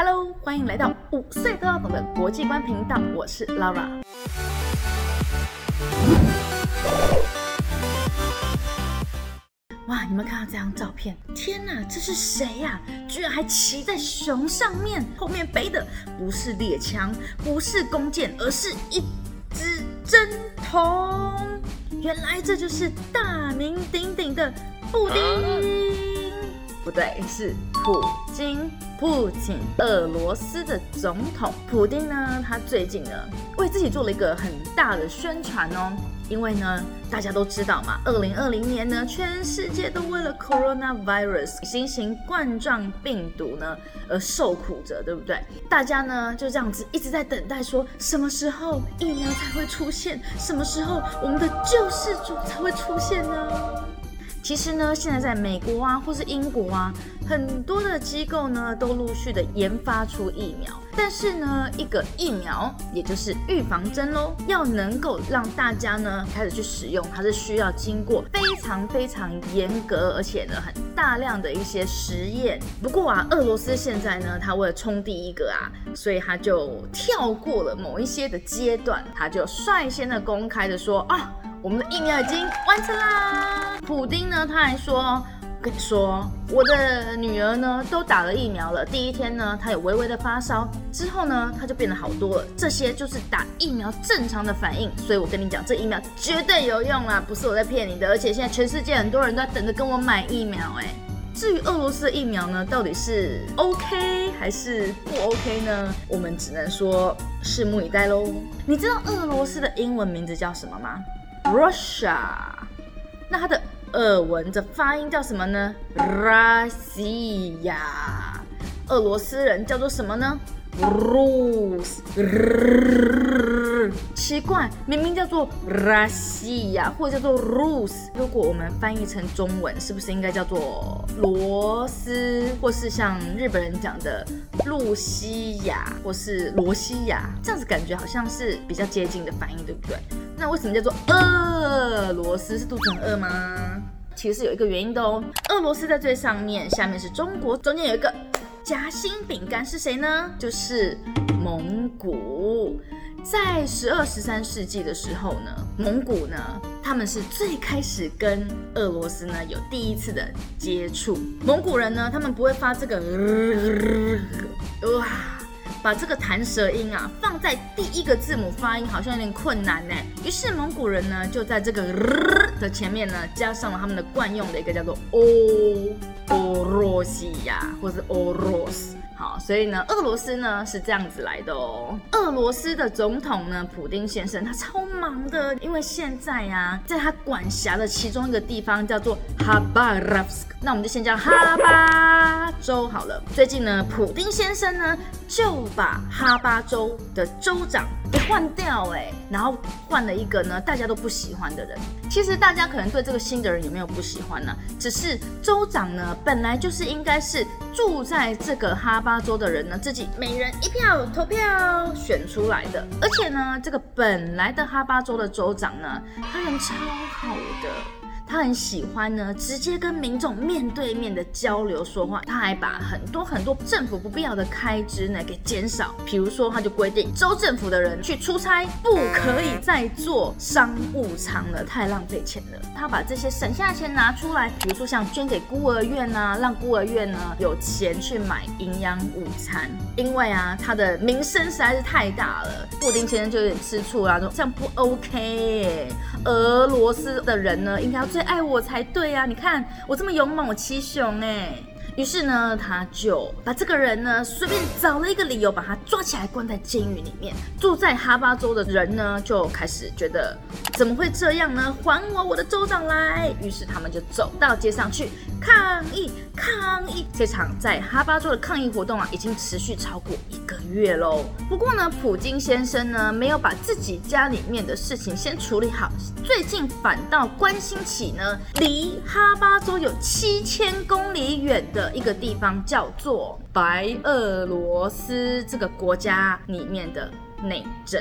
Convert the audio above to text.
Hello，欢迎来到五岁都要懂的国际观频道，我是 Laura。哇，你们看到这张照片？天哪，这是谁呀？居然还骑在熊上面，后面背的不是猎枪，不是弓箭，而是一只针筒。原来这就是大名鼎鼎的布丁。不对，是普京。普京，俄罗斯的总统普丁呢，他最近呢为自己做了一个很大的宣传哦，因为呢大家都知道嘛，二零二零年呢全世界都为了 coronavirus 新型冠状病毒呢而受苦着，对不对？大家呢就这样子一直在等待，说什么时候疫苗才会出现，什么时候我们的救世主才会出现呢？其实呢，现在在美国啊，或是英国啊，很多的机构呢，都陆续的研发出疫苗。但是呢，一个疫苗，也就是预防针喽，要能够让大家呢开始去使用，它是需要经过非常非常严格，而且呢很大量的一些实验。不过啊，俄罗斯现在呢，他为了冲第一个啊，所以他就跳过了某一些的阶段，他就率先的公开的说啊。我们的疫苗已经完成啦！普丁呢，他还说：“跟你说，我的女儿呢都打了疫苗了。第一天呢，她有微微的发烧，之后呢，她就变得好多了。这些就是打疫苗正常的反应。所以我跟你讲，这疫苗绝对有用啦，不是我在骗你的。而且现在全世界很多人都在等着跟我买疫苗。哎，至于俄罗斯的疫苗呢，到底是 OK 还是不 OK 呢？我们只能说拭目以待喽。你知道俄罗斯的英文名字叫什么吗？” Russia。那它的俄文的发音叫什么呢？Russia。俄罗斯人叫做什么呢？Rus。奇怪，明明叫做 Russia，或者叫做 Rus。如果我们翻译成中文，是不是应该叫做罗斯，或是像日本人讲的露西亚，或是罗西亚？这样子感觉好像是比较接近的发音，对不对？那为什么叫做俄罗斯？是肚子很饿吗？其实是有一个原因的哦。俄罗斯在最上面，下面是中国，中间有一个夹心饼干，是谁呢？就是蒙古。在十二、十三世纪的时候呢，蒙古呢，他们是最开始跟俄罗斯呢有第一次的接触。蒙古人呢，他们不会发这个哇。把这个弹舌音啊放在第一个字母发音好像有点困难呢。于是蒙古人呢就在这个 的前面呢加上了他们的惯用的一个叫做欧欧罗西亚或是欧罗斯。好，所以呢俄罗斯呢是这样子来的哦。俄罗斯的总统呢普丁先生他超忙的，因为现在啊在他管辖的其中一个地方叫做哈巴罗夫斯克，那我们就先叫哈巴州好了。最近呢普丁先生呢。就把哈巴州的州长被换掉哎，然后换了一个呢大家都不喜欢的人。其实大家可能对这个新的人有没有不喜欢呢？只是州长呢本来就是应该是住在这个哈巴州的人呢自己每人一票投票选出来的。而且呢这个本来的哈巴州的州长呢他人超好的。他很喜欢呢，直接跟民众面对面的交流说话。他还把很多很多政府不必要的开支呢给减少。比如说，他就规定州政府的人去出差不可以再坐商务舱了，太浪费钱了。他把这些省下的钱拿出来，比如说像捐给孤儿院啊，让孤儿院呢有钱去买营养午餐。因为啊，他的名声实在是太大了，布丁先生就有点吃醋啦，说这样不 OK。俄罗斯的人呢，应该要爱我才对啊！你看我这么勇猛，我七雄哎。于是呢，他就把这个人呢随便找了一个理由，把他抓起来关在监狱里面。住在哈巴州的人呢，就开始觉得怎么会这样呢？还我我的州长来！于是他们就走到街上去抗议抗议。这场在哈巴州的抗议活动啊，已经持续超过一个月喽。不过呢，普京先生呢，没有把自己家里面的事情先处理好，最近反倒关心起呢，离哈巴州有七千公里远的。一个地方叫做白俄罗斯这个国家里面的内政。